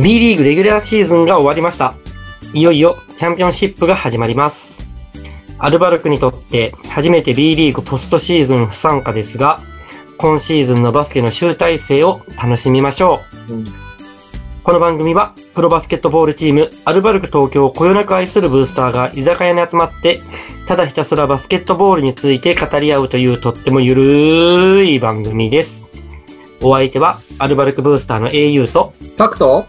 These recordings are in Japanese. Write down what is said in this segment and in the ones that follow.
B リーグレギュラーシーズンが終わりました。いよいよチャンピオンシップが始まります。アルバルクにとって初めて B リーグポストシーズン不参加ですが、今シーズンのバスケの集大成を楽しみましょう。この番組は、プロバスケットボールチーム、アルバルク東京をこよなく愛するブースターが居酒屋に集まって、ただひたすらバスケットボールについて語り合うというとってもゆるい番組です。お相手は、アルバルクブースターの au と、タクト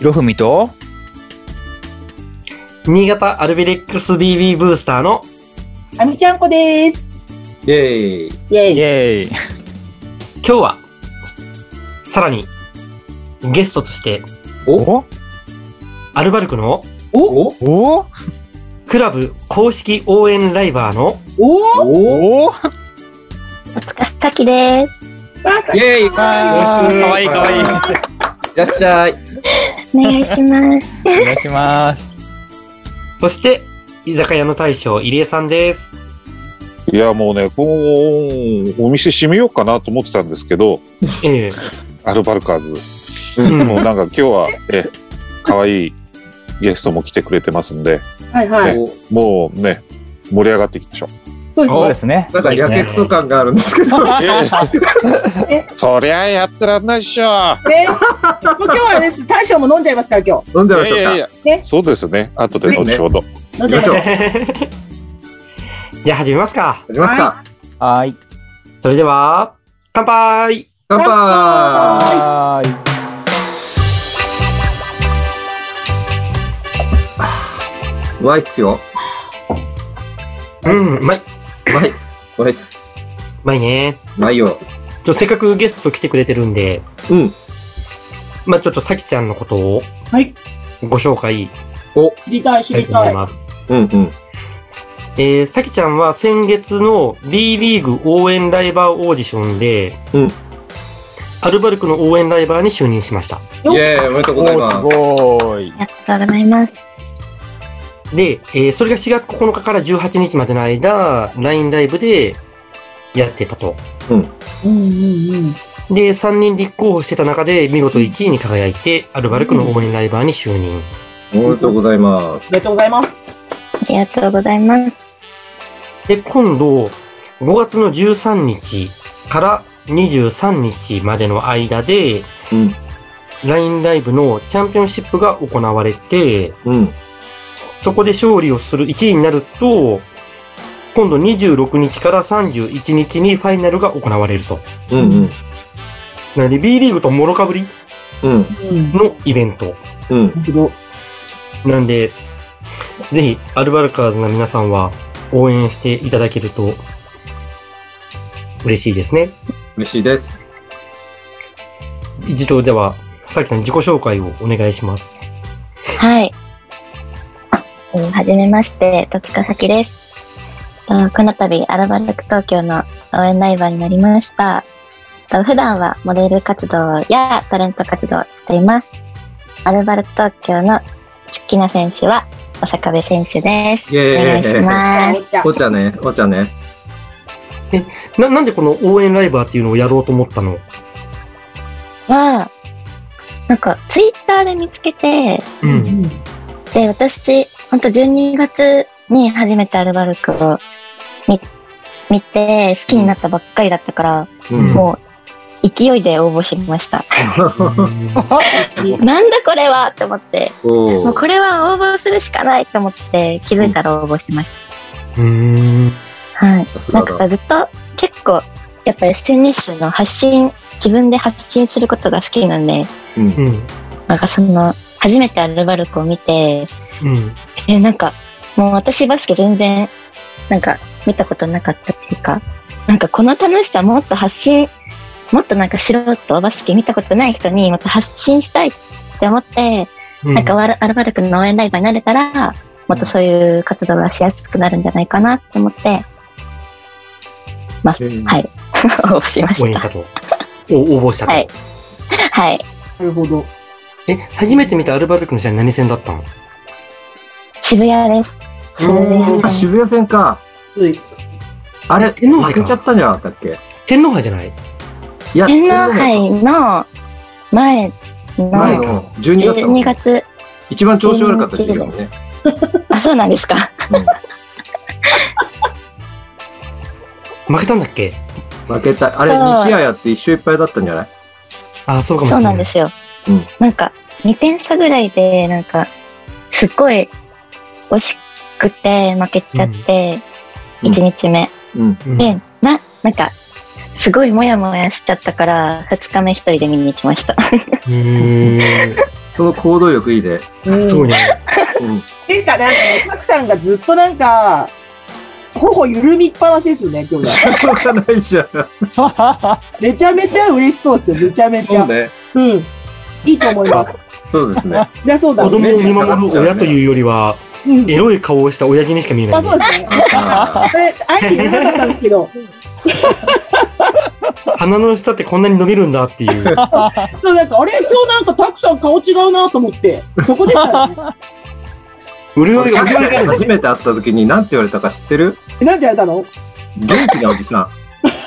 ひろふみと、新潟アルビレックス BB ブースターの、あみちゃんこです。イェーイ。イェイ。イェーイ。今日は、さらに、ゲストとして、お？アルバルクのお？お？クラブ公式応援ライバーのお？お？おおお疲れさきです。イェーイかわいいかわいい。いらっしゃい。お願いします。お願いします。そして、居酒屋の大将、入江さんです。いや、もうね、こう、お店閉めようかなと思ってたんですけど、ええアルバルカーズ。うんもうなんか今日は、え、可愛いゲストも来てくれてますんで、はいはい。おもうね、盛り上がっていきましょう。そうですねそうで。すね。なんかやけくそ感があるんですけど。えそりゃやってらんないっしょ。ね、もう今日はです。大将も飲んじゃいますから今飲んでましょうか。いやいやいやねそうですね。後で後ほど。日。飲んじゃいましょう。じゃあ始めますか。始めますか。はーい。それでは、乾杯乾杯。うまいっすよ。うん、うまい。うまいっす。うまいね。うまいよ。ちょせっかくゲスト来てくれてるんで、うん。まあちょっとさきちゃんのことをはい。ご紹介知りたい知したいりたい。と思います。うんうん。えー、さきちゃんは先月の B リーグ応援ライバーオーディションで、うんアルバルクの応援ライバーに就任しました。イェーイ、おめでとうございおます。すごい。ありがとうございます。で、えーそれが4月9日から18日までの間、LINE ライブでやってたと。うんうんうん。で、3人立候補してた中で見事1位に輝いて、アルバルクの応援ライバーに就任。おめでとうございます。おめでとうございます。ありがとうございます。で、今度、5月の13日から23日までの間で、うん。LINE ライブのチャンピオンシップが行われて、うん。そこで勝利をする1位になると、今度26日から31日にファイナルが行われると。うんうん。なので B リーグともろかぶりうん。うん。のイベント。うん。なんで、ぜひ、アルバルカーズの皆さんは応援していただけると嬉しいですね。嬉しいです。一度では、さきさん自己紹介をお願いします。はい。うんはじめまして、戸塚咲です。とこの度、アルバルク東京の応援ライバーになりました。と普段はモデル活動やタレント活動をしています。アルバルク東京の好きな選手は、お坂部選手です。お願いします。お茶ね、お茶ね。な、なんでこの応援ライバーっていうのをやろうと思ったの？は、なんか、ツイッターで見つけて、う。うんん。で、私、ほんと12月に初めてアルバルクを見見て、好きになったばっかりだったから、うん。もう、勢いで応募しました。うんなんだこれはって思って、おもうーこれは応募するしかないと思って、気づいたら応募しましうーん。た。はい。なんかずっと結構、やっぱ SNS の発信、自分で発信することが好きなんで、うんう。ん。なんかその、初めてアルバルクを見て、うん。え、なんか、もう私バスケ全然、なんか見たことなかったっていうか、なんかこの楽しさもっと発信、もっとなんか素人バスケ見たことない人にもっと発信したいって思って、なんかワルアルバルクの応援ライバーになれたら、もっとそういう活動がしやすくなるんじゃないかなって思って、ます。うんはい。応募しまし。応援したたと。お応募したと。はい。はい。なるほど。え、初めて見たアルバルクの試合何戦だったの？渋谷です。渋谷あ。渋谷線か。あれ、天皇杯か負けちゃったんじゃなかったっけ？天皇杯じゃない？いや、天皇杯の前の前の12月だもん12ね月、一番調子悪かった時期だもんね。あ、そうなんですか。負けたんだっけ？負けた。あれ、そう2試合やって一勝いっぱいだったんじゃない？あ、そうかもしそれな。うないんですよ。うんなんか、2点差ぐらいで、なんか、すっごい惜しくて負けちゃって、うん1日目。うん。うんで、な、なんか、すごいモヤモヤしちゃったから、2日目一人で見に行きました。その行動力いいで。うんすごいね。うん。ていうか、なんかね、たくさんがずっとなんか、頬緩みっぱなしですよね、今日ね。しょうがないじゃん。めちゃめちゃ嬉しそうですよ、めちゃめちゃ。そうね。うん。いいと思います。そうですね。いや、そうだ。子供を見う守る親というよりは、ん。エロい顔をした親父にしか見えなあ、い、そうですね。あえて言わなかったんですけど、鼻の下ってこんなに伸びるんだっていう。そうなんか、あれ、今日なんかたくさん顔違うなと思って、そこでしたね。潤いが、初めて会った時に何て言われたか知ってる？えなんでやれたの？元気なおじさん。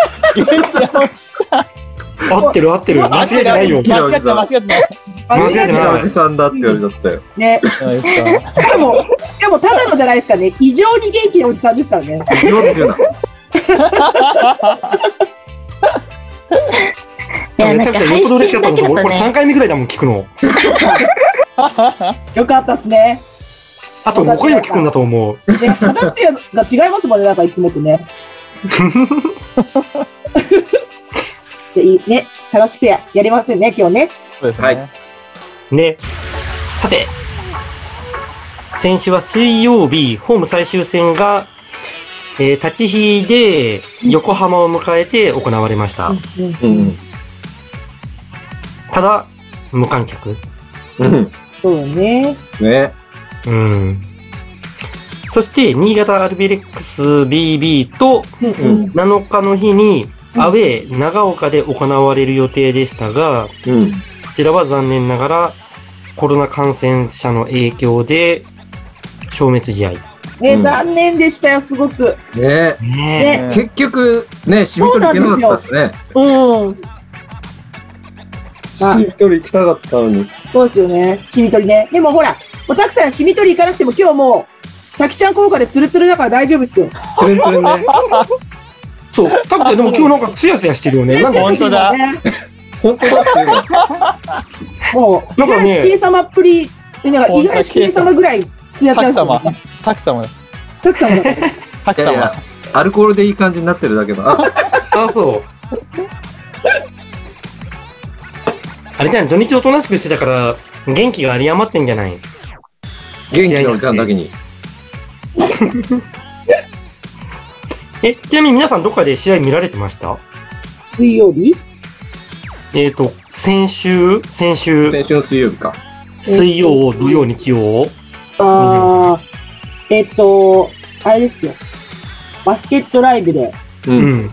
合ってる合ってる。間違えてないよ。間違ってない間違ってない。間違ってないおじさんだって言われちゃったよ。ね。でも、しかもただのじゃないですかね。異常に元気なおじさんですからね。異常って言うな。いや、なんか配めちゃくちゃよっぽど嬉しか信ったのと、俺これだけだとね、3回目ぐらいだもん、聞くの。よかったっすね。あと5回も聞くんだと思う。ね、肌ツヤが違いますもんね、なんかいつもとね。でいいね、楽しくややりますよね、今日ね。そうですね。はいね。さて、先週は水曜日、ホーム最終戦が、えー立ち火で横浜を迎えて行われました。うん。ただ、無観客。うん。そうよね。ね。うん。そして、新潟アルビレックス BB とうんうん7日の日に、アウェー長岡で行われる予定でしたが、うん。こちらは残念ながらコロナ感染者の影響で消滅試合。ね、うん残念でしたよ、すごく。ねねね結局、ね、しみ取り行けなかったですね。うん。あしみ取り行きたかったのに。そうですよね。しみ取りね。でもほら、もうたくさんしみ取り行かなくても今日もう、さきちゃん効果でツルツルだから大丈夫ですよ。トレントレンね。そう。たくてでも今日なんかツヤツヤしてるよね。なんか、本当だね本当だって。もう、なんかね伊賀式様っぷり、えなんか伊賀式様ぐらいつやつやですよタク様ね。。タク様。たくさんだから。タクいやいや様。アルコールでいい感じになってるだけだ。あ、あ、そう。あれじゃない、土日おとなしくしてたから、元気が有り余ってんじゃない？元気なおじさんだけに。え、ちなみに皆さんどっかで試合見られてました？水曜日？えっ、と、先週、先週、先週の水曜日か。水曜、土曜、日曜。あー、えっと、あれですよ。バスケットライブで、う。うんん。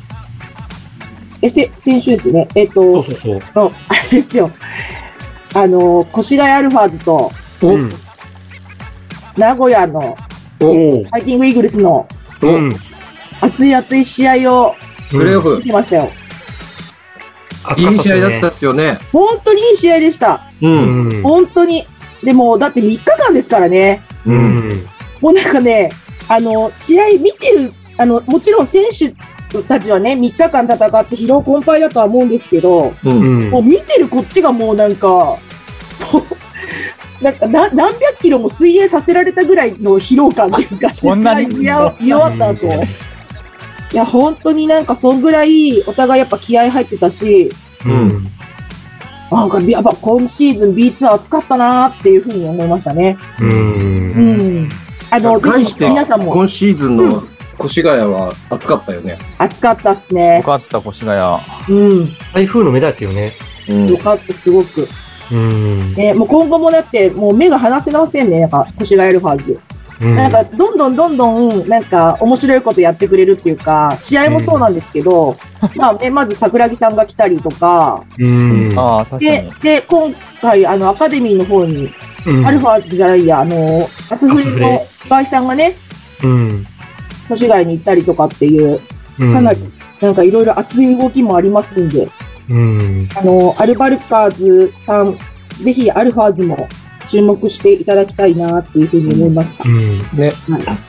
え、せ、先週ですよね。えっと、そうそうそう。のあれですよ。あの、越谷アルファーズと、おうん。名古屋の。ファイティングイーグルスのうん。熱い熱い試合をプレーオフ見、てましたよ。いい試合だったっすよね。本当にいい試合でした。う。うんん。本当に。でも、だって3日間ですからね。ううん。ん。もうなんかね、あの、試合見てる、あの、もちろん選手たちはね、3日間戦って疲労困憊だとは思うんですけど、う。うんんもう。見てるこっちがもうなんか、もうなんかな何百キロも水泳させられたぐらいの疲労感っていうか、そんなに見終わった後。いや、本当になんかそんぐらいお互いやっぱ気合入ってたし、うん。なんかやっぱ今シーズン B2 暑かったなーっていうふうに思いましたね。う。うんん。あの、ぜひ対して、皆さんも今シーズンの越谷は暑かったよね。暑かったっすよね。かった、越谷。うん。台風の目だったよね。うんよ。かった、すごく。うん。ね、もう今後もだって、もう目が離せませんね、なんか、越谷アルファーズ。うんなんか、どんどんどんどん、なんか、面白いことやってくれるっていうか、試合もそうなんですけど、まあね、まず桜木さんが来たりとか、でに。、で、今回、あの、アカデミーの方に、うんアルファーズじゃないや、あの、アスフレのガイさんがね、うん。越谷に行ったりとかっていう、うんかなり、なんかいろいろ熱い動きもありますんで、うん。あの、アルバルカーズさんぜひアルファーズも注目していただきたいなっていうふうに思いました。うん。ね。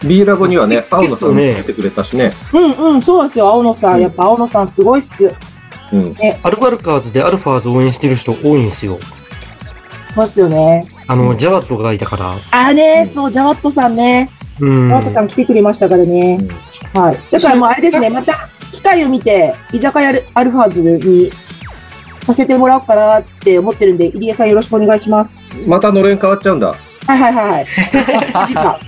B ラボにはね、青野さんも出てくれたしね。うんうん、そうですよ、青野さん。やっぱ青野さんすごいっす。うん。アルバルカーズでアルファーズ応援してる人多いんですよ。そうっすよね。あの、ジャワットがいたから。あーね、そう、ジャワットさんね。うん。ジャワットさん来てくれましたからね。はい。だからもうあれですね、また機会を見て、居酒屋アルアルファーズにさせてもらおうかなって思ってるんで、入江さんよろしくお願いします。またのれん変わっちゃうんだ。はいはいはいはい。マジか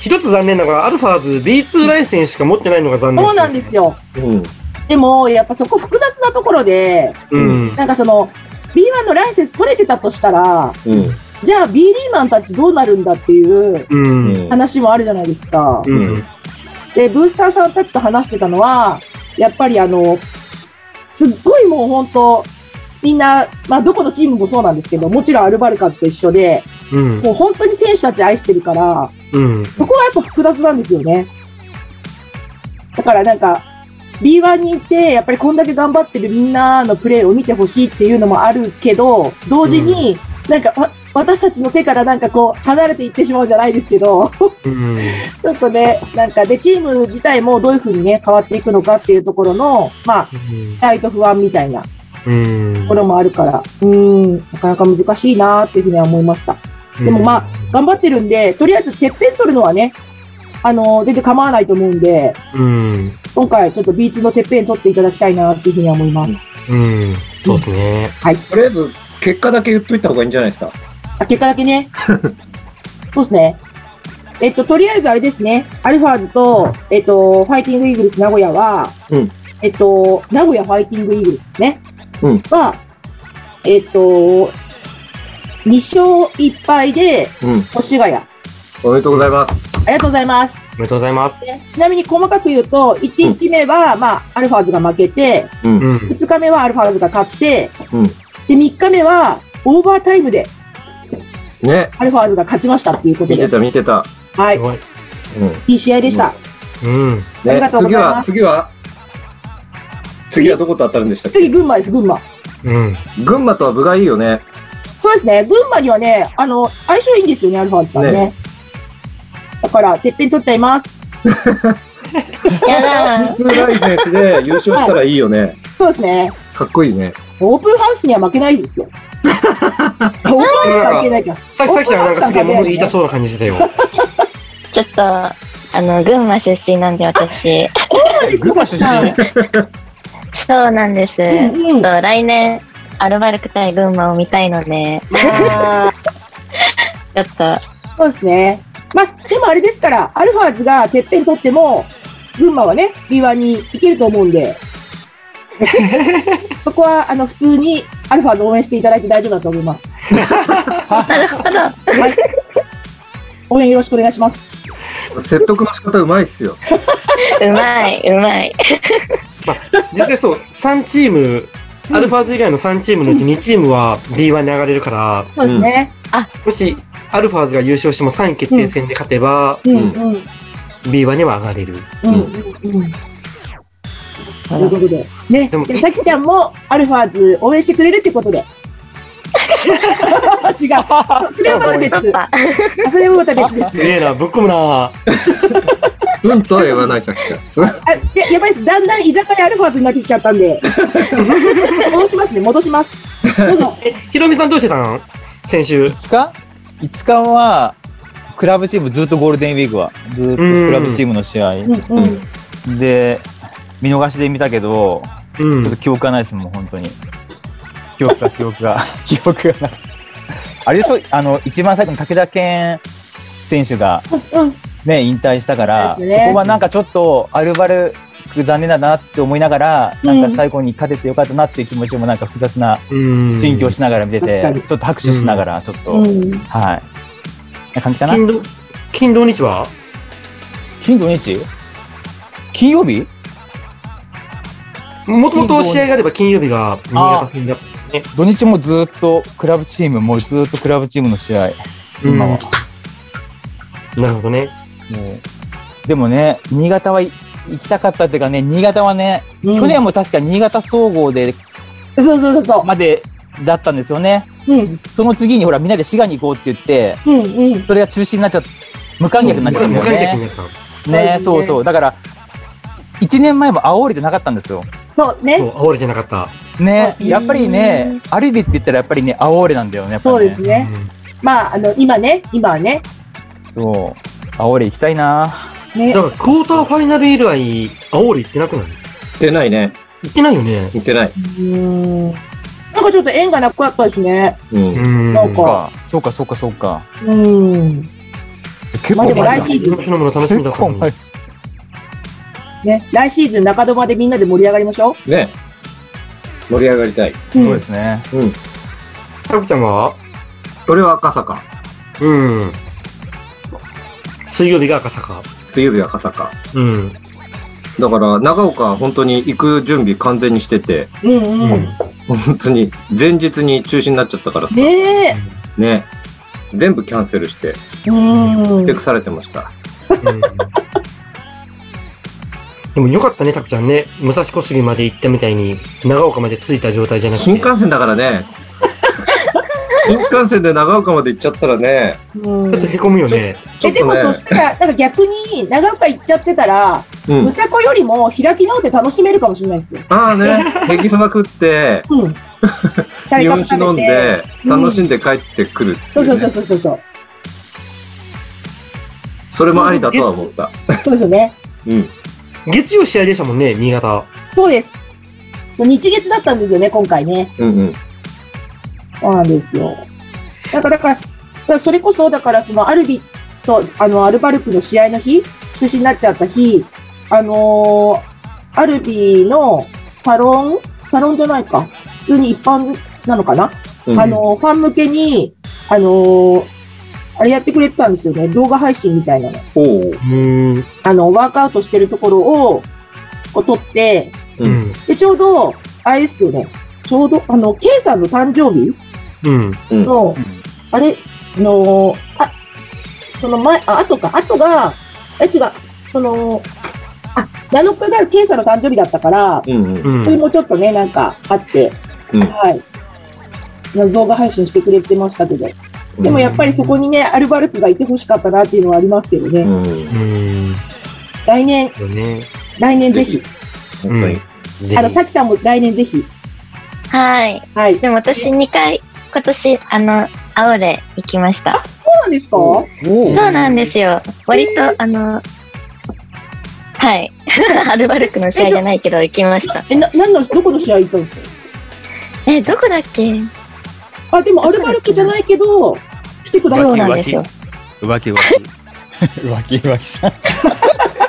一つ残念なのが、アルファーズ B2 ライセンスしか持ってないのが残念そうなんですよ。うん。でも、やっぱそこ複雑なところで、うん。なんかその、B1 のライセンス取れてたとしたら、うん。じゃあ B リーマンたちどうなるんだっていう。話もあるじゃないですか。うん。で、ブースターさんたちと話してたのは、やっぱりあの、すっごいもう本当、みんな、まあどこのチームもそうなんですけど、もちろんアルバルカーズと一緒で、うん。もう本当に選手たち愛してるから、うん。そこがやっぱ複雑なんですよね。だからなんか、B1 にいて、やっぱりこんだけ頑張ってるみんなのプレーを見てほしいっていうのもあるけど、同時に、なんか、わ私たちの手からなんかこう、離れていってしまうじゃないですけど、うん。ちょっとね、なんかで、チーム自体もどういうふうにね、変わっていくのかっていうところの、まあ、期待と不安みたいなとうん。ころもあるから、うーん、なかなか難しいなっていうふうには思いました。でもまあ、頑張ってるんで、とりあえずてっぺん取るのはね、あの、全然構わないと思うんで、うん。今回ちょっと B2 のてっぺん取っていただきたいなっていうふうには思います。うん。そうですね。とりあえず、結果だけ言っといた方がいいんじゃないですか。あ、結果だけね。そうですね。えっと、とりあえずあれですね。アルファーズと、えっと、ファイティングイーグルス名古屋は、うんえっと、名古屋ファイティングイーグルスですね。うんは、えっと、2勝1敗で、うん。越谷。あおめでとうございます。りがとうございます。おめでとうございます。ちなみに細かく言うと、1日目は、まあ、アルファーズが負けて、うん。うん。2日目はアルファーズが勝って、うんで、3日目は、オーバータイムでね。アルファーズが勝ちましたっていうことで。見てた、見てた。はい。い。うん。いい試合でした。うん。ありねがとうご次は、ざいます次は次はどこと当たるんでしたっけ？次、群馬です、群馬。うん。群馬とは部がいいよね。そうですね。群馬にはね、あの、相性いいんですよね、アルファーズさんね。ねだから、てっぺん取っちゃいます。やだー。普通ライセンスで優勝したらいいよね。そうですね。かっこいいね。オープンハウスには負けないですよ。さちゃんなんかすげえ物言いた。そうな感じしてたよ。ちょっと、あの、群馬出身なんで私。群馬出身？そうなんです。んうん。ちょっと来年、アルバルク対群馬を見たいので、ちょっと、そうですね。まあ、でもあれですから、アルファーズがてっぺん取っても、群馬はね、B1 に行けると思うんで、そこは、あの、普通にアルファーズ応援していただいて大丈夫だと思います。なるほど。はい。応援よろしくお願いします。説得の仕方うまいっすよ。うまい、うまい。実際そう、3チーム、アルファーズ以外の3チームのうち2チームは B1 に上がれるから、そうですね。もしアルファーズが優勝しても3位決定戦で勝てば、うん、うん、B1 には上がれる。うん、うん。うんということで。ね。でもじゃあ、さきちゃんもアルファーズ応援してくれるってことで。違う。それはまた別。あそれはまた別ですす。げえな、ぶっ込むなうんとは言わないさっきから。それあ、で、やばいです。だんだん居酒屋アルファーズになってきちゃったんで。戻しますね、戻します。どうぞ。え、ひろみさんどうしてたん先週。5日 ?5 日は、クラブチームずっとゴールデンウィークは、ずっとクラブチームの試合。うん、うん。で、見逃しで見たけど、うん。ちょっと記憶がないですもん、本当に。記憶が、記憶が、記憶がない。あれでしょ？あの、一番最後の武田健選手がうん。ね、引退したから、ね。そこはなんかちょっと、アルバルク残念だなって思いながら、うん。なんか最後に勝ててよかったなっていう気持ちもなんか複雑なうん。心境しながら見てて、ちょっと拍手しながら、ちょっと、うん。はい。な感じかな？金土、金土日は？金土日？金曜日？もともと試合があれば金曜日が新潟戦だったね。土日もずっとクラブチーム、もうずっとクラブチームの試合、今は。なるほどね。もうでもね、新潟はい行きたかったっていうかね、新潟はね、うん去年も確か新潟総合で、そうそうそうそう。までだったんですよね。うん。その次にほらみんなで滋賀に行こうって言って、うん。うん。それが中止になっちゃっ無観客になっちゃったんだよ無観客にね。なった。ねそうですねそうそう。だから、1年前も青森じゃなかったんですよ。そうね。そう、煽りじゃなかった。ね、うんやっぱりね、アリビって言ったらやっぱりね、青森なんだよね。やっぱりそうですね。まあ、あの、今ね、今はね、そう。青森行きたいな。ねだ。から、クォーターファイナル以来、煽り行ってなくない？出ないね。行ってないよね。行ってない。うん。なんかちょっと縁がなかったですね。うん。んなんかか、そうか、そうか、そうか。うん。結まあでも前来シーズン今年のもの楽しみだったのに結構前。ね。来シーズン中戸までみんなで盛り上がりましょね。盛り上がりたい。う。そうですね。うん。タクちゃんは？俺は赤坂。うん。水曜日が赤坂。水曜日は赤坂。うん。だから、長岡は本当に行く準備完全にしてて、うんうん。本当に前日に中止になっちゃったからさ。ねえ。ね。全部キャンセルして、うん。テクされてました。うんでもよかったね、タクちゃんね。武蔵小杉まで行ったみたいに、長岡まで着いた状態じゃなくて。新幹線だからね。新幹線で長岡まで行っちゃったらね、うんちょっとへこむよね。え、でもそしたら、なんか逆に長岡行っちゃってたら、うんむ。さこよりも開き直って楽しめるかもしれないですよ。ああね、ヘギそば食って、うん。日本酒飲んで、楽しんで帰ってくるってうそうそうねそうそうそう。それもありだとは思った。そうですよね。うん。月曜試合でしたもんね、新潟。そうです。そう、日月だったんですよね、今回ね。うんうん。そうなんですよ。だから、だから、そそれこそ、だから、その、アルビと、あの、アルバルクの試合の日、中止になっちゃった日、あのーアルビのサロンサロンじゃないか。普通に一般なのかな、うんあのーファン向けに、あのーあれやってくれてたんですよね。動画配信みたいなの。おううん。あの、ワークアウトしてるところを、こう撮って、うん。で、ちょうど、あれですよね。ちょうど、あの、K さんの誕生日うん。の、あれ、あのーあ、その前、あ、後か、後が、え、違う、その、あ、7日が K さんの誕生日だったから、うんうん。うん。それもちょっとね、なんかあって、うんはい。な動画配信してくれてましたけど。でもやっぱりそこにね、アルバルクがいてほしかったなっていうのはありますけどね。来年。来年ぜひ。あの、さきさんも来年ぜひ。はい。はい。そうでも私2回、今年、あの、青で行きました。なんですか？おそうなんですよ。割と、あの、はい。アルバルクの試合じゃないけど行きました。え、な、何の、どこの試合行ったんですか？え、どこだっけ？あ、でもアルバルクじゃないけど、来てくださそうい。なんですよ。浮気浮気。浮気浮気した。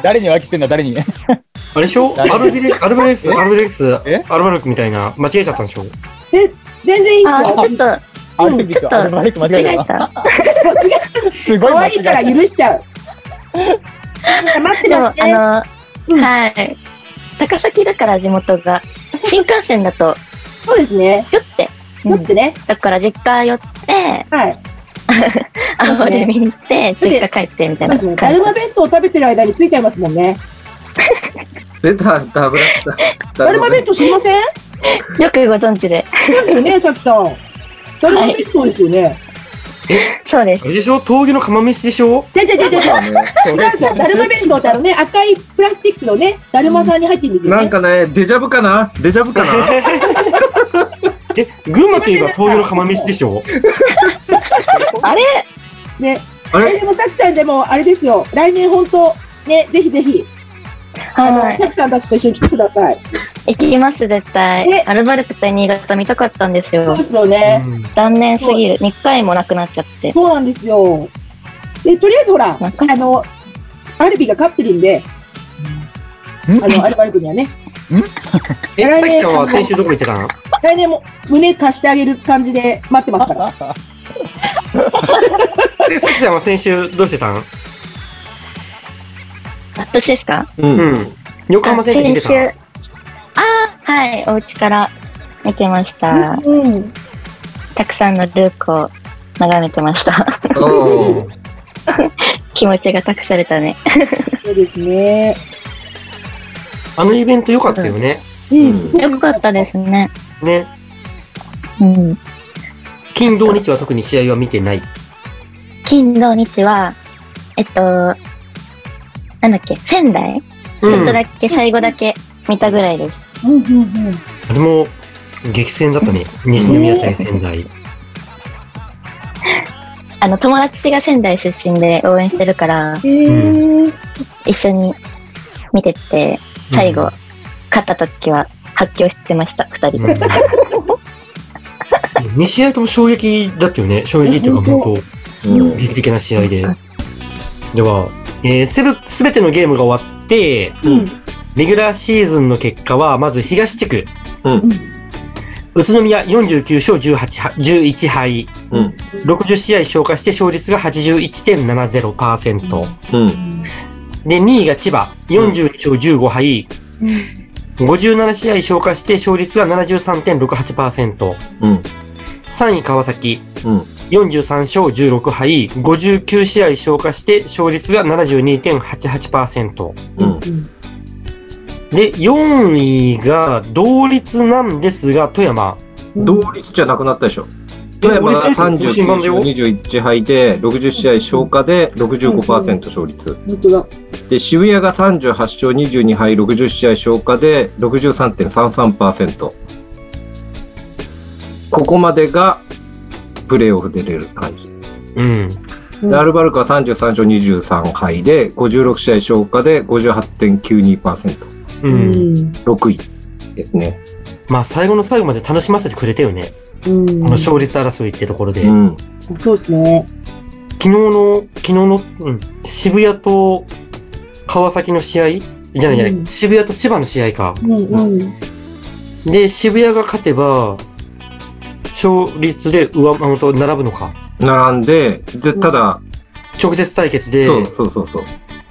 誰に浮気してんだ、誰に？あれでしょ？アルビレアルバレックス、アルバレックス、え？アルバルクみたいな、間違えちゃったんでしょ？全然いい。ちょっとアルビとアルバルク間違間違ええた。た。すごい可間違えた。愛いから許しちゃう。待ってますね。あの、うんはい。高崎だから地元が、新幹線だと、そうですね。ぴょって、うんだってね。だから実家寄って、はい。青で見に行って、実家帰ってみたいなそうですね。だるま弁当を食べてる間についちゃいますもんね。出た、ダブラした。だるま弁当知りません？よくご存知で。そうですよね、さきさん。だるま弁当ですよね。そうですでしょ？峠の釜飯でしょ？じゃじゃじゃじゃじゃ。ね違うんですよ。だるま弁当ってあのね、赤いプラスチックのね、だるまさんに入ってるんですよね。なんかね、デジャブかな？デジャブかな？え、群馬といえば峠の釜飯でしょ？あれ？ね。あれ？えでもさきさんでも、あれですよ。来年本当ね、ぜひぜひ、あの、はい。さきさんたちと一緒に来てください。行きます、絶対え。アルバルク対新潟見たかったんですよそうで。すよね。残念すぎる。2回もなくなっちゃって。そうなんですよ。で、とりあえずほら、あの、アルビが勝ってるんで、あの、アルバルクにはね。え、さきちゃんは先週どこ行ってたの？来年も胸貸してあげる感じで待ってますから。で、さきちゃんは先週どうしてたん私ですか？うん。うん。横浜戦で見てた先週。ああ、はい。お家から見てました。うん。たくさんのルークを眺めてました。おー 気持ちが託されたね。そうですね。あのイベント良かったよね。うん。うんよかったですね。ね。うん。金土日は特に試合は見てない。金土日は、えっと、なんだっけ、仙台、うんちょっとだけ、最後だけ見たぐらいです。うんうんうん。あれも激戦だったね。西宮対仙台。あの、友達が仙台出身で応援してるから、へえ。一緒に見てて、最後、勝った時は発狂してました、二人うん。で。2試合とも衝撃だったよね。衝撃っていうか、うん本うん当劇的な試合で。では、えー、すべ、すべてのゲームが終わって、うん。レギュラーシーズンの結果は、まず東地区。うん宇都宮49勝18敗11敗。うん60試合消化して勝率が81.70%。うんで、2位が千葉40勝15敗。57試合消化して勝率が73.68%。うん3位川崎うん43勝16敗。59試合消化して勝率が72.88%。うんで、4位が同率なんですが、富山。同率じゃなくなったでしょ。富山が39勝21敗で、60試合消化で65%勝率。本当だ。で、渋谷が38勝22敗、60試合消化で63.33%。ここまでがプレーオフ出れる感じ。うん。で、アルバルクは33勝23敗で、56試合消化で58.92%。う。うんん。6位ですね。まあ、最後の最後まで楽しませてくれたよね。うん。この勝率争いってところで。うん。そうですね。昨日の、昨日の、うん、渋谷と川崎の試合？じゃないじゃない、うん渋谷と千葉の試合か。うんうん。で、渋谷が勝てば、勝率で上回ると並ぶのか。並んで、で、ただ、直接対決で、そうそうそうそう。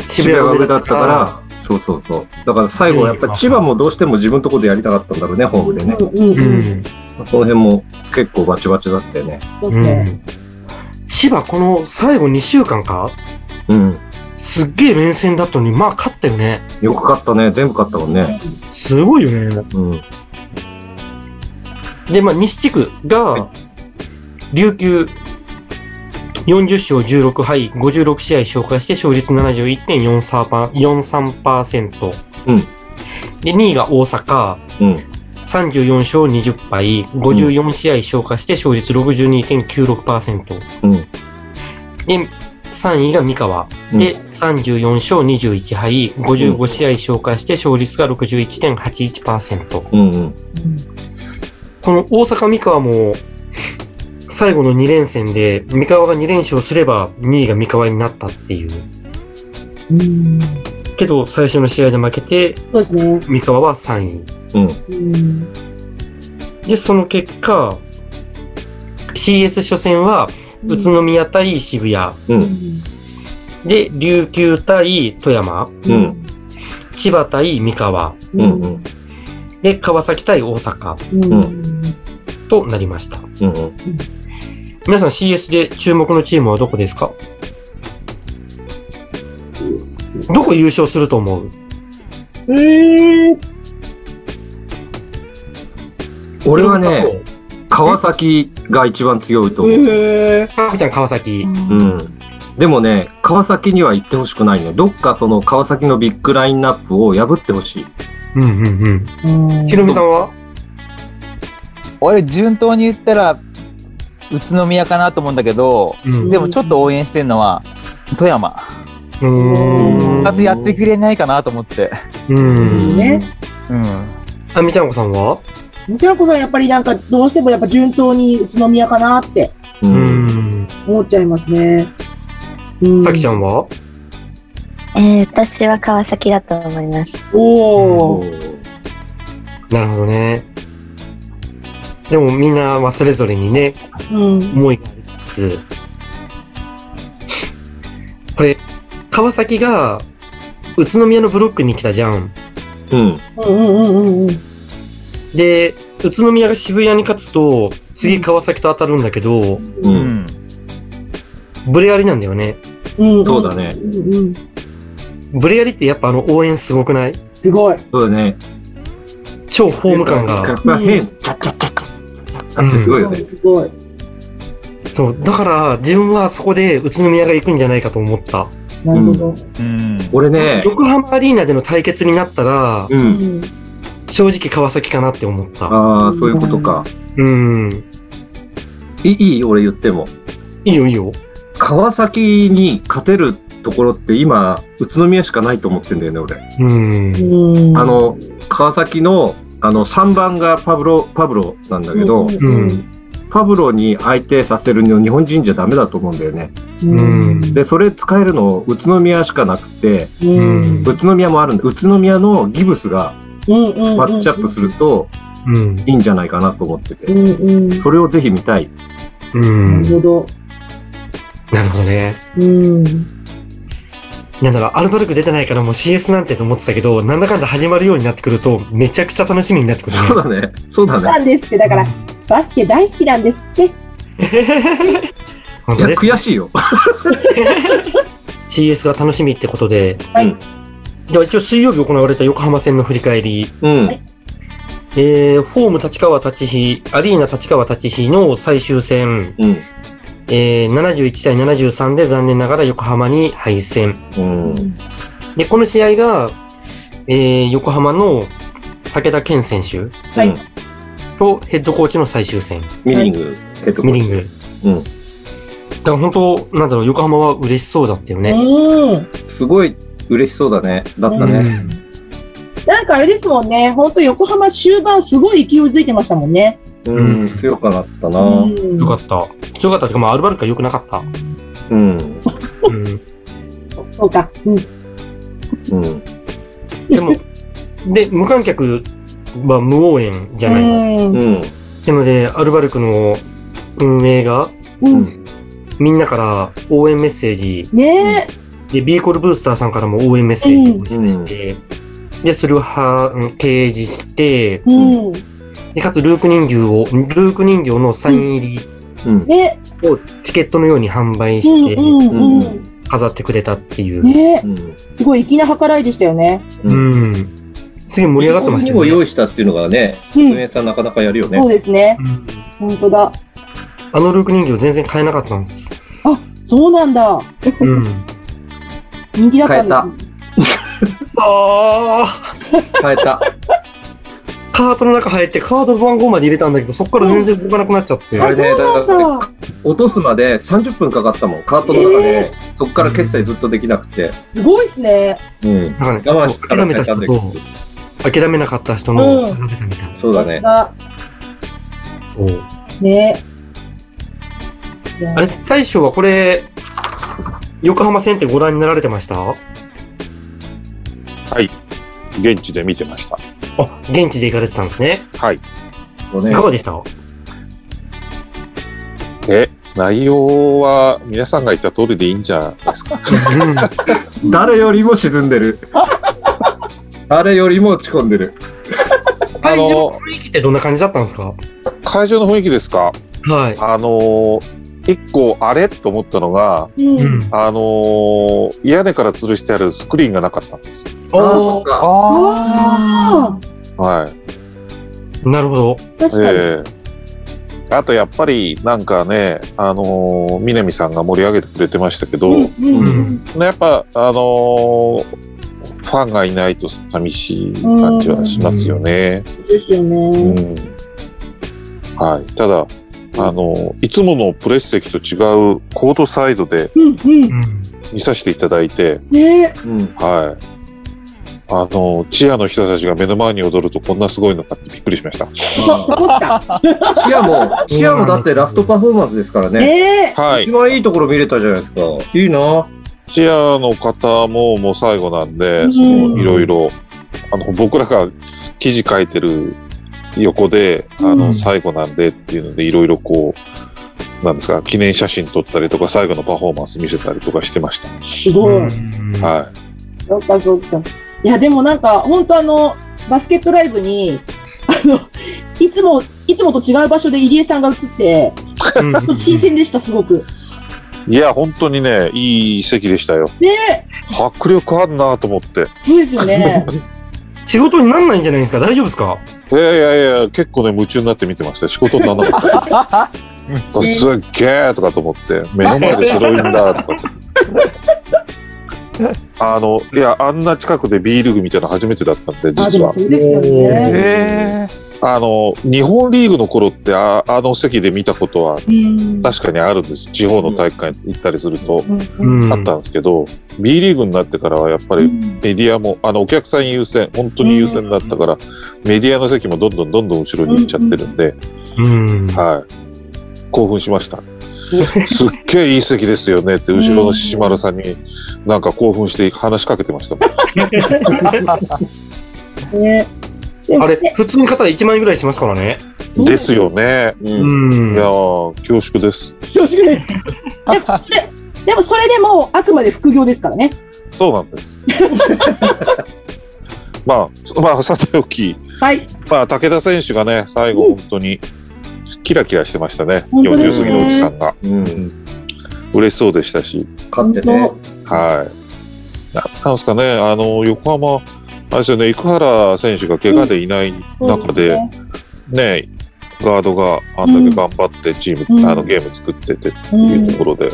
渋谷が上だったから、そうそうそう。だから最後やっぱり千葉もどうしても自分のところでやりたかったんだろうね、ホームでね。うんうん。その辺も結構バチバチだったよね。そうですね。うん。千葉、この最後2週間か？うん。すっげえ連戦だったのに、まあ勝ったよね。よく勝ったね。全部勝ったもんね。すごいよね。うん。で、まあ、西地区が、琉球、40勝16敗、56試合消化して勝率71.43%。うんで、2位が大阪、うん。34勝20敗、54試合消化して勝率62.96%。うん。で、3位が三河。で、34勝21敗、55試合消化して勝率が61.81%。うん。うん。この大阪三河も、最後の2連戦で、三河が2連勝すれば2位が三河になったっていう。うん。けど、最初の試合で負けて、そうですね。三河は3位。うん。うん。で、その結果、CS 初戦は、宇都宮対渋谷。うん。で、琉球対富山。うん。千葉対三河。うん。うん。で、川崎対大阪うん。となりました。うん。皆さん CS で注目のチームはどこですか？どこ優勝すると思う？うん。俺はね、川崎が一番強いと思う。へえ。かくちゃん川崎。うん。でもね、川崎には行ってほしくないね。どっかその川崎のビッグラインナップを破ってほしい。うんうんうん。ひろみさんは？俺、順当に言ったら、宇都宮かなと思うんだけど、うんでもちょっと応援してるのは、富山。うーん。二つやってくれないかなと思って。うん。ね。うん。あみちゃんこさんは？みちゃんこさんやっぱりなんかどうしてもやっぱ順当に宇都宮かなってう。うんん。思っちゃいますね。うんさきちゃんは？えー、私は川崎だと思います。おお。なるほどね。でもみんなはそれぞれにね、うん。思いがありつつ、これ、川崎が宇都宮のブロックに来たじゃん。うん。うんうんうんうんうん。で、宇都宮が渋谷に勝つと、次川崎と当たるんだけど、う。うんん。ブレアリなんだよね。うん。そうだねうんうん。ブレアリってやっぱあの応援すごくない？すごい。そうだね。超ホーム感が。やっぱ変。チャッチャッチャッチャッだってすごいよね。すごい。そう。だから、自分はそこで宇都宮が行くんじゃないかと思った。なるほど。うん。俺ね、横浜アリーナでの対決になったら、う。うんん。正直川崎かなって思った。ああ、そういうことか。うん。いいい？俺言っても。いいよいいよ。川崎に勝てるところって今、宇都宮しかないと思ってんだよね、俺。うん。うんあ、の、川崎の、あの、3番がパブロ、パブロなんだけど、うんパブロに相手させるの日本人じゃダメだと思うんだよね。うんで、それ使えるの宇都宮しかなくて、うん。宇都宮もあるんだ。宇都宮のギブスがマッチアップするとうん。いいんじゃないかなと思ってて。うんうん。それをぜひ見たい。うん。なるほど。なるほどね。うん。なんだろう、アルバルク出てないからもう CS なんてと思ってたけど、なんだかんだ始まるようになってくると、めちゃくちゃ楽しみになってくるね。そうだね。そうだね。なんですって、だから、バスケ大好きなんですって。いや、本当です。悔しいよ。CS が楽しみってことで、はいでは一応水曜日行われた横浜戦の振り返り、うん。えー、ホーム立川立飛、アリーナ立川立飛の最終戦、うん。えー、71対73で残念ながら横浜に敗戦。うん。で、この試合が、えー、横浜の武田健選手とヘッドコーチの最終戦、ミリング、ヘッドコーチ。ミリング。うん。だから本当、なんだろう、横浜は嬉しそうだったよね。うん。すごい嬉しそうだね。だったね。なんかあれですもんね。本当横浜終盤すごい勢いづいてましたもんね。うん。強くなったな。うんよかった。強かったっていうか、まあ、アルバルクは良くなかった。うん。うん。そうか。うん。うん。でも、で、無観客は無応援じゃないの。うん。うん。なので、アルバルクの運営が、うん。みんなから応援メッセージ、ねで、ビーコルブースターさんからも応援メッセージを出して、で、それをはうん掲示して、え。うん。で、かつルーク人形を、ルーク人形のサイン入りをチケットのように販売うんして。飾ってくれたっていう。ねうん。すごい粋な計らいでしたよね。うん。すげえ盛り上がってましたね。用意したっていうのがね、うん運営さんなかなかやるよねそう。ですね。うん本当だ。あのルーク人形全然買えなかったんです。そうなんだ。うん。人気だったんだ。さあ、変えた。カートの中入ってカード番号まで入れたんだけど、そこから全然動かなくなっちゃって。あれね、だそうからなんだ。落とすまで30分かかったもん。カートの中で、そこから決済ずっとできなくて。すごいっすね。うん。なんかね、我慢したと、諦めなかった人の差が出たみたいな。そうだね。あそう。ねあれ、大将はこれ、横浜戦ってご覧になられてました？あ、はい。現地で見てました。現地で行かれてたんですね。はい。いかがでした？え、内容は皆さんが言った通りでいいんじゃないですか？誰よりも沈んでる。誰よりも落ち込んでる。あ会場のの、雰囲気ってどんな感じだったんですか？会場の雰囲気ですか？はい。あの、一個あれと思ったのが、うんうん。あの、屋根から吊るしてあるスクリーンがなかったんです。ああ、そっか。ああはい。あ、なるほど。確かに。ええあとやっぱりなんかね、あのー、南さんが盛り上げてくれてましたけど、うんうんうんやっぱ、あのーファンがいないと寂しい感じはしますよね。ですようね。ん。はい。ただ、あのーいつものプレス席と違うコートサイドで。見させていただいて、ねうん。はい。あのーチアの人たちが目の前に踊るとこんなすごいのかってびっくりしました。チアも、チアもだってラストパフォーマンスですからね。ねはい一。番いいところ見れたじゃないですか。いいな。チアの方ももう最後なんで、うんそのいろいろ、あの、僕らが記事書いてる横で、あの、うん最後なんでっていうので、いろいろこう、なんですか、記念写真撮ったりとか、最後のパフォーマンス見せたりとかしてました。すごい。はそっかそっか。いや、でもなんか、本当あの、バスケットライブに、あの、いつも、いつもと違う場所で入江さんが映って、新鮮でした、すごく。い。いや、本当にね、いい席でしたよ。ね迫力あんなと思って。そうですよね。仕事になんないんじゃないですか？大丈夫ですか？いやいやいや、結構ね、夢中になって見てました。仕事にならなかった。あ すっげえとかと思って、目の前で白いんだとかって。あの、いや、あんな近くでリーグみたいなの初めてだったんで、あ、で実は。もそうですよね。へあの、日本リーグの頃ってあ、あの席で見たことはうん確かにあるんです。地方の大会に行ったりすると。あったんですけど、B リーグになってからはやっぱりメディアも、あの、お客さん優先、本当に優先になったから、メディアの席もどんどんどんどん後ろに行っちゃってるんで、うん。はい。興奮しました。すっげえいい席ですよねって、後ろの獅子丸さんになんか興奮して話しかけてましたもん。ねあれ、普通に買ったら1万円ぐらいしますからね。ですよね。う。うんん。いやー、恐縮です。恐縮です でも それでもそれでもあくまで副業ですからね。そうなんです。まあ、まあ、さておき、はい。まあ、武田選手がね、最後本当にキラキラしてましたね。本当です40ね過ぎのおじさんが。うん。嬉しそうでしたし。勝ってね。はい。ななんですかね、あの、横浜、あれですよね、生原選手が怪我でいない中で、ね、ガードがあんだけ頑張ってチーム、うんあのゲーム作っててってうんいうところで、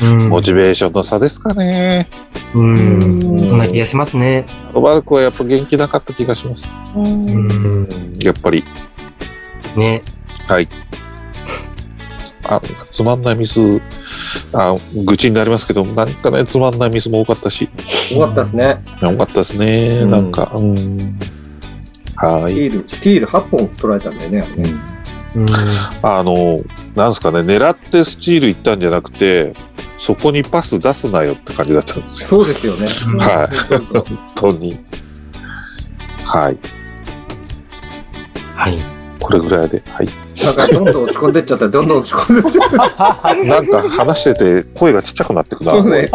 うんモチベーションの差ですかね。うん。うんそんな気がしますね。ロバルクはやっぱ元気なかった気がします。うんうん。やっぱり。ね。はい。あ、つまんないミス、あ、愚痴になりますけど、なんかね、つまんないミスも多かったし、よかったですね。多かったですね、うんなんか、うん。はい。スティール、スティール8本取られたんだよね。うん。あの、なんですかね、狙ってスチール行ったんじゃなくて、そこにパス出すなよって感じだったんですよ。そうですよね。はい。本当に。はい。はい。これぐらいで。はい。なんかどんどん落ち込んでっちゃった。どんどん落ち込んでっちゃった。なんか話してて声がちっちゃくなってくな。そうね。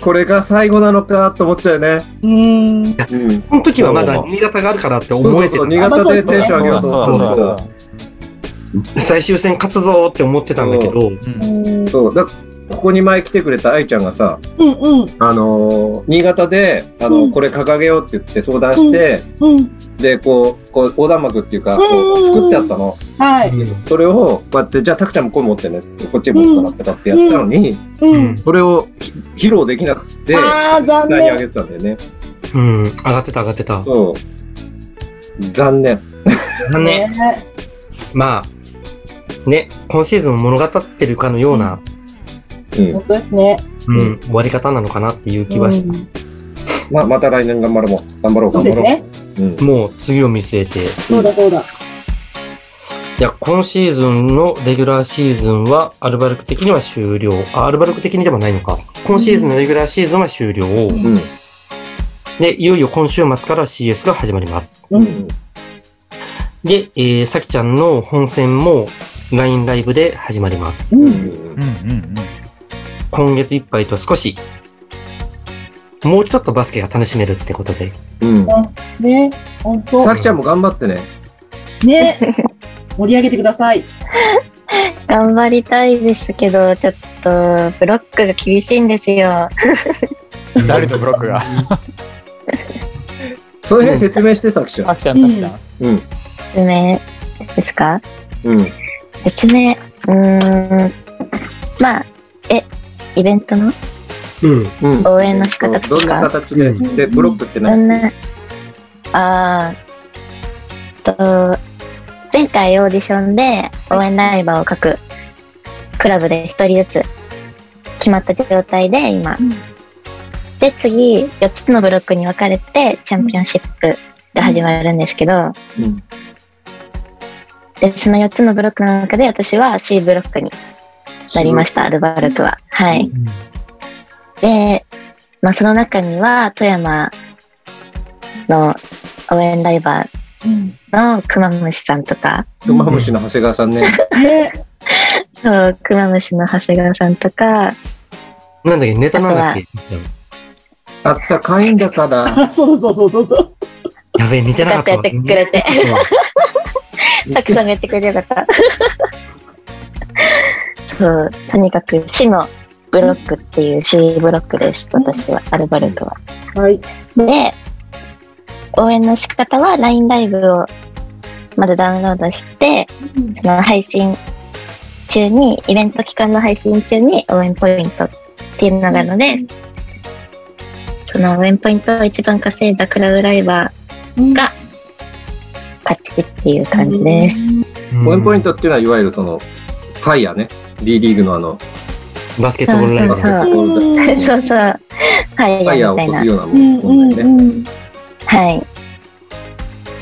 これが最後なのかと思っちゃうよね。うん。うん。この時はまだ新潟があるからって思えてそうそう。新潟でテンション上げようと思って。最終戦勝つぞって思ってたんだけど、うん。そう。だここに前来てくれた愛ちゃんがさ、うん。うん。あのー新潟で、あの、うんこれ掲げようって言って相談して、うん。で、こう、こう、横断幕っていうか、こうんう、作ってあったの。はい。それを、こうやって、じゃあ、たくちゃんもこう持ってね、こっち持つからとかってやってたのに、うん。それをひ披露できなくて、ああ、残念。下に上げてたんだよね。うん、上がってた上がってた。そう。残念。ね、ねまあ、ね、今シーズンを物語ってるかのような、うん。本当ですね。うん、終わり方なのかなっていう気はしうんまあ、また来年頑張ろう。頑張ろう、頑。張ろう。うん。もう次を見据えて、そうだそうだ。じゃあ今シーズンのレギュラーシーズンはアルバルク的には終了。あ、アルバルク的にでもないのか。今シーズンのレギュラーシーズンは終了。うん。で、いよいよ今週末から CS が始まります。う。うんん。で、えー、さきちゃんの本戦も LINE ライブで始まります。うんうんうんうん。今月いっぱいと少し、もうちょっとバスケが楽しめるってことで。うん。ね。本当。さきちゃんも頑張ってね。ね。盛り上げてください。頑張りたいですけど、ちょっとブロックが厳しいんですよ。誰とブロックが？その辺説明して、さきちゃん。あきちゃん、たきちゃん。うん。説明ですか？うん。説明、うーん、まあ、え、イベントの？応援の仕方とどんなか、形で、で、ブロックって何？どんな、あーと、前回オーディションで応援ライバーを各クラブで一人ずつ決まった状態で今。うん。で、次、4つのブロックに分かれてチャンピオンシップが始まるんですけど、うん。で、その4つのブロックの中で私は C ブロックになりました、アルバルクは。はい。で、まあその中には富山の応援ライバうん。ーのクマムシさんとか、クマムシの長谷川さんね。ね。そう、クマムシの長谷川さんとか、なんだっけ、ネタなんだっけ？あったかいんだから。あ そうそうそうそうそう。やべえ、見てなかったわ。やってくれて たくさんやってくれてよかった。そう、とにかく市のブロックっていう C ブロックです、私は、アルバルクは。はい。で、応援の仕方は LINE ライブをまずダウンロードして、うんその配信中に、イベント期間の配信中に応援ポイントっていうのがあるので、その応援ポイントを一番稼いだクラブライバうんがー勝ちっていう感じです。応援ポイント。トっていうのはいわゆるその、ファイヤーね。D リーグのあの、バスケットボールライババスケッー。トボールでそうそう。はい、ファイヤーをみたいな起こす。ようなもうんうんのだよね。うんはい。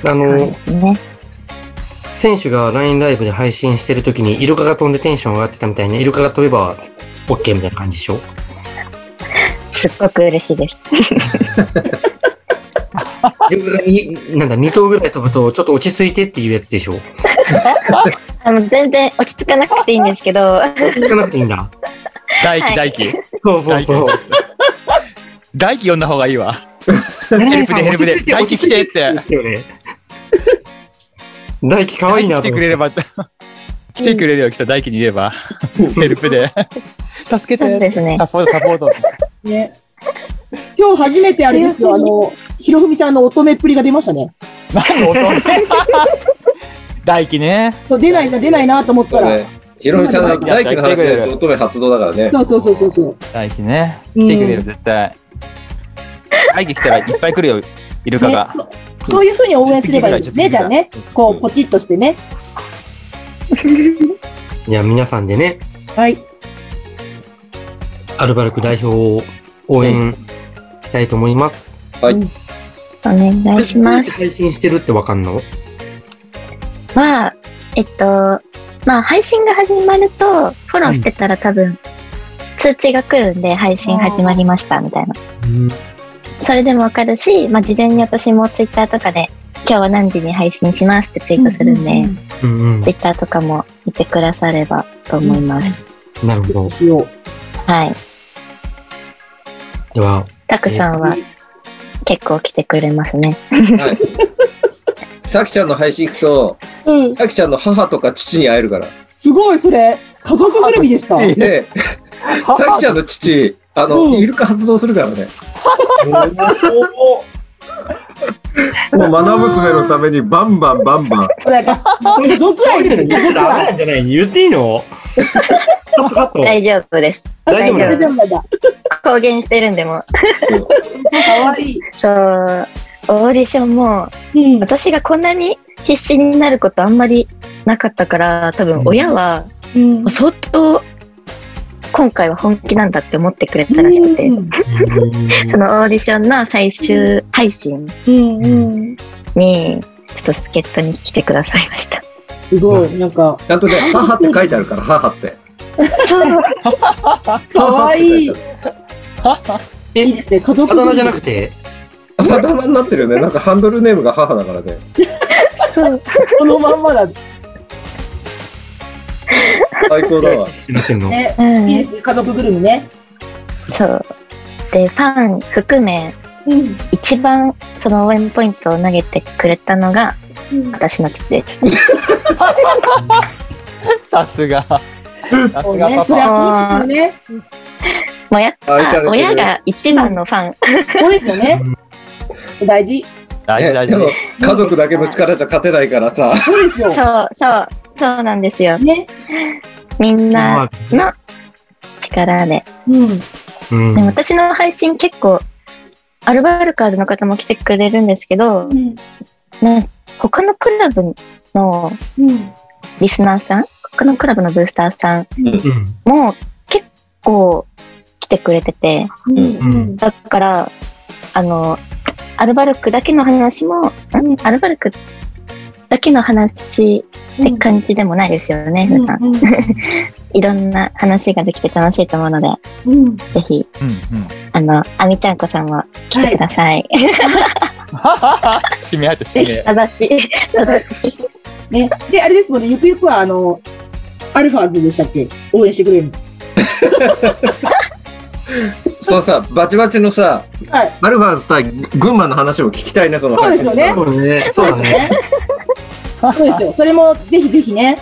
あので、すね。選手が LINE ライブで配信してるときにイルカが飛んでテンション上がってたみたいな、イルカが飛べば OK みたいな感じでしょ？すっごく嬉しいです。イルカがに、なんだ、2頭ぐらい飛ぶとちょっと落ち着いてっていうやつでしょ？あの、全然落ち着かなくていいんですけど、行かなくていいんだ。大輝、はい大輝。そうそうそう。大輝呼んだ方がいいわ。ヘルプでヘルプで大輝来てって。大輝可愛いな来と思っててくれれば。来てくれるよ、来た大輝に言えば。ヘルプで。助けそうて。ですね。サポート、サポート。ね。今日初めてあれですよ、あの、ひろふみさんの乙女っぷりが出ましたね。何の音大輝ね。そう出ないな、出ないなと思ってたら。ねひろみさんが大輝の話で乙女発動だからね。そうそうそうそうそう。大輝ね。うん来てくれる、絶対。大輝来たらいっぱい来るよ、イルカが。ねそそういうふうに応援すればいいですね、10匹ぐらじゃあね。こう、ポチッとしてね。いや、皆さんでね、はい。アルバルク代表を応援したいと思います。はいうんお願いします。配信してるってわかんの？まあ、えっと、まあ、配信が始まると、フォローしてたら多分、通知が来るんで、配信始まりました、みたいな。それでもわかるし、まあ、事前に私もツイッターとかで、今日は何時に配信しますってツイートするんで、ツイ。ッターとかも見てくださればと思います。なるほど。しよはい。では、たくさんは結構来てくれますね。はい。さきちゃんの配信行くと、う。うん。さきちゃんの母とか父に会えるから。すごい、それ。家族ぐるみですか母と父で、さきちゃんの父、あの、うんイルカ発動するからね。もう、マナ娘のためにバンバンバンバン。なんか、家族愛ですよ、家族ダメな愛。んじゃない？言っていいの？カットカット。大丈夫です。大大丈夫なの？丈夫だ。公言してるんでもう。かわいい。そう、オーディションも、うん。私がこんなに必死になることあんまりなかったから、多分親はうん。相当、今回は本気なんだって思ってくれたらしくて、そのオーディションの最終配信うん。うん。に、ちょっと助っ人に来てくださいました。すごい。なんか、ちゃんとね、母って書いてあるから、母って。そう、かわいい。いえいですね、家族あだ名じゃなくて、あだ名になってるよね。なんかハンドルネームが母だからね。そのまんまだ。最高だわ。ね。うんいいですね、家族ぐるみね。そう。で、ファン含め、うん。一番その応援ポイントを投げてくれたのがうん私の父でした。さすが。さすがパパ。ね。もうやっぱ親が一番のファン。そうですよね。大事。大事大事ねで。も、家族だけの力じゃ勝てないからさ。そうですよ。そうそう、そうなんですよ。ね。みんなの力で。うん。うんでも私の配信結構、アルバルカーズの方も来てくれるんですけど、うん。ね、他のクラブのうん。リスナーさん、他のクラブのブースターさんうんも結構来てくれてて、うん。うん。だから、あの、アルバルクだけの話も、んアルバルクだけの話って感じでもないですよね、普段。うん。いろんな話ができて楽しいと思うので、うん。ぜひ、うんうん。あの、あみちゃんこさんも来てください。締め合って締め。名指し、名指し。ね。で、あれですもんね、ゆくゆくは、あの、アルファーズでしたっけ？応援してくれるの。そのさ、バチバチのさ、はい。アルファーズ対群馬の話を聞きたいね、そのそうですよねそうね。そうだね。そうですよ。それもぜひぜひね、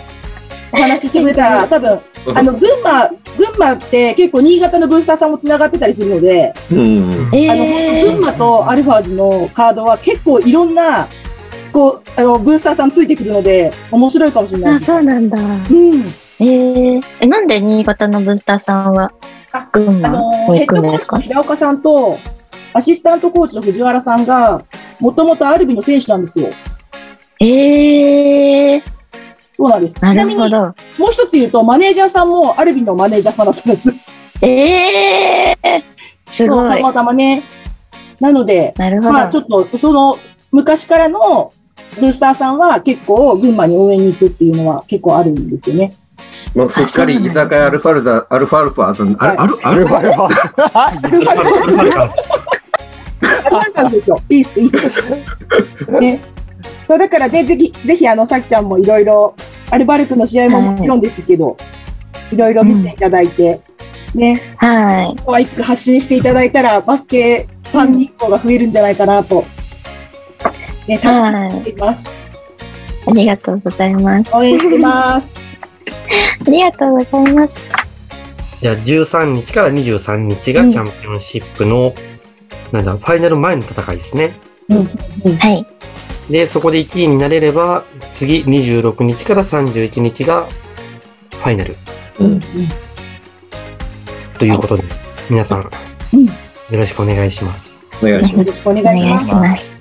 お話ししてくれたら、多分、あの、群馬、群馬って結構新潟のブースターさんもつながってたりするので、うんあの、群馬とアルファーズのカードは結構いろんな、構、あの、ブースターさんついてくるので、面白いかもしれないあ、です。そうなんだ。うん。えー、え、なんで新潟のブースターさんはあ群馬あのー、をヘッドコー行くんですか？チの平岡さんと、アシスタントコーチの藤原さんが、もともとアルビの選手なんですよ。えー、そうなんです。ちななみに。もう一つ言うと、マネージャーさんもアルビのマネージャーさんだったんです。えー、すごい。たまたまね。なので、なるほど。まあちょっと、その、昔からのブースターさんは結構群馬に応援に行くっていうのは結構あるんですよね。もうすっかり居酒屋アルファルザ、アルファルファ、あと、あれ、ある、ある、アルファルファ。アルファルファルファですよ。いいっす、いいっす。ね。そう、だからね、ぜひ、ぜひ、あの、さきちゃんもいろいろ、アルバルクの試合ももちろんですけど、いろいろ見ていただいて、ね、はい。可愛く発信していただいたら、バスケファン人口が増えるんじゃないかなと、ね、楽しみにしています。ありがとうございます。応援してます。ありがとうございます。じゃあ13日から23日がチャンピオンシップの、なんだ、ファイナル前の戦いですね。うん、うん、はい。で、そこで1位になれれば、次26日から31日がファイナルうん、ということで、皆さん、うん。よろしくお願いします。お願いしよろしくおお願いします。ます。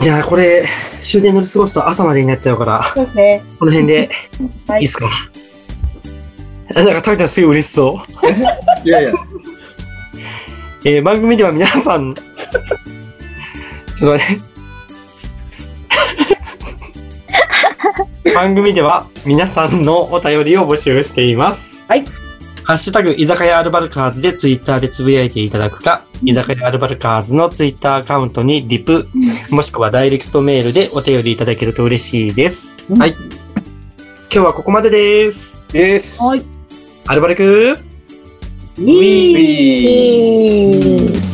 じゃあ、これ、終電乗り過ごすと朝までになっちゃうから、そうですね。この辺で、はいいいっすか？あなんか、タミちゃんすごい嬉しそう。ます。いやいや、えー番組では皆さん、ちょっと待って。番組では皆さんのお便りを募集しています。はい。ハッシュタグ、居酒屋アルバルカーズでツイッターでつぶやいていただくか、居酒屋アルバルカーズのツイッターアカウントにリプ、もしくはダイレクトメールでお便りいただけると嬉しいです。うんはい。今日はここまでです。です。はい。アルバルクウィーウィー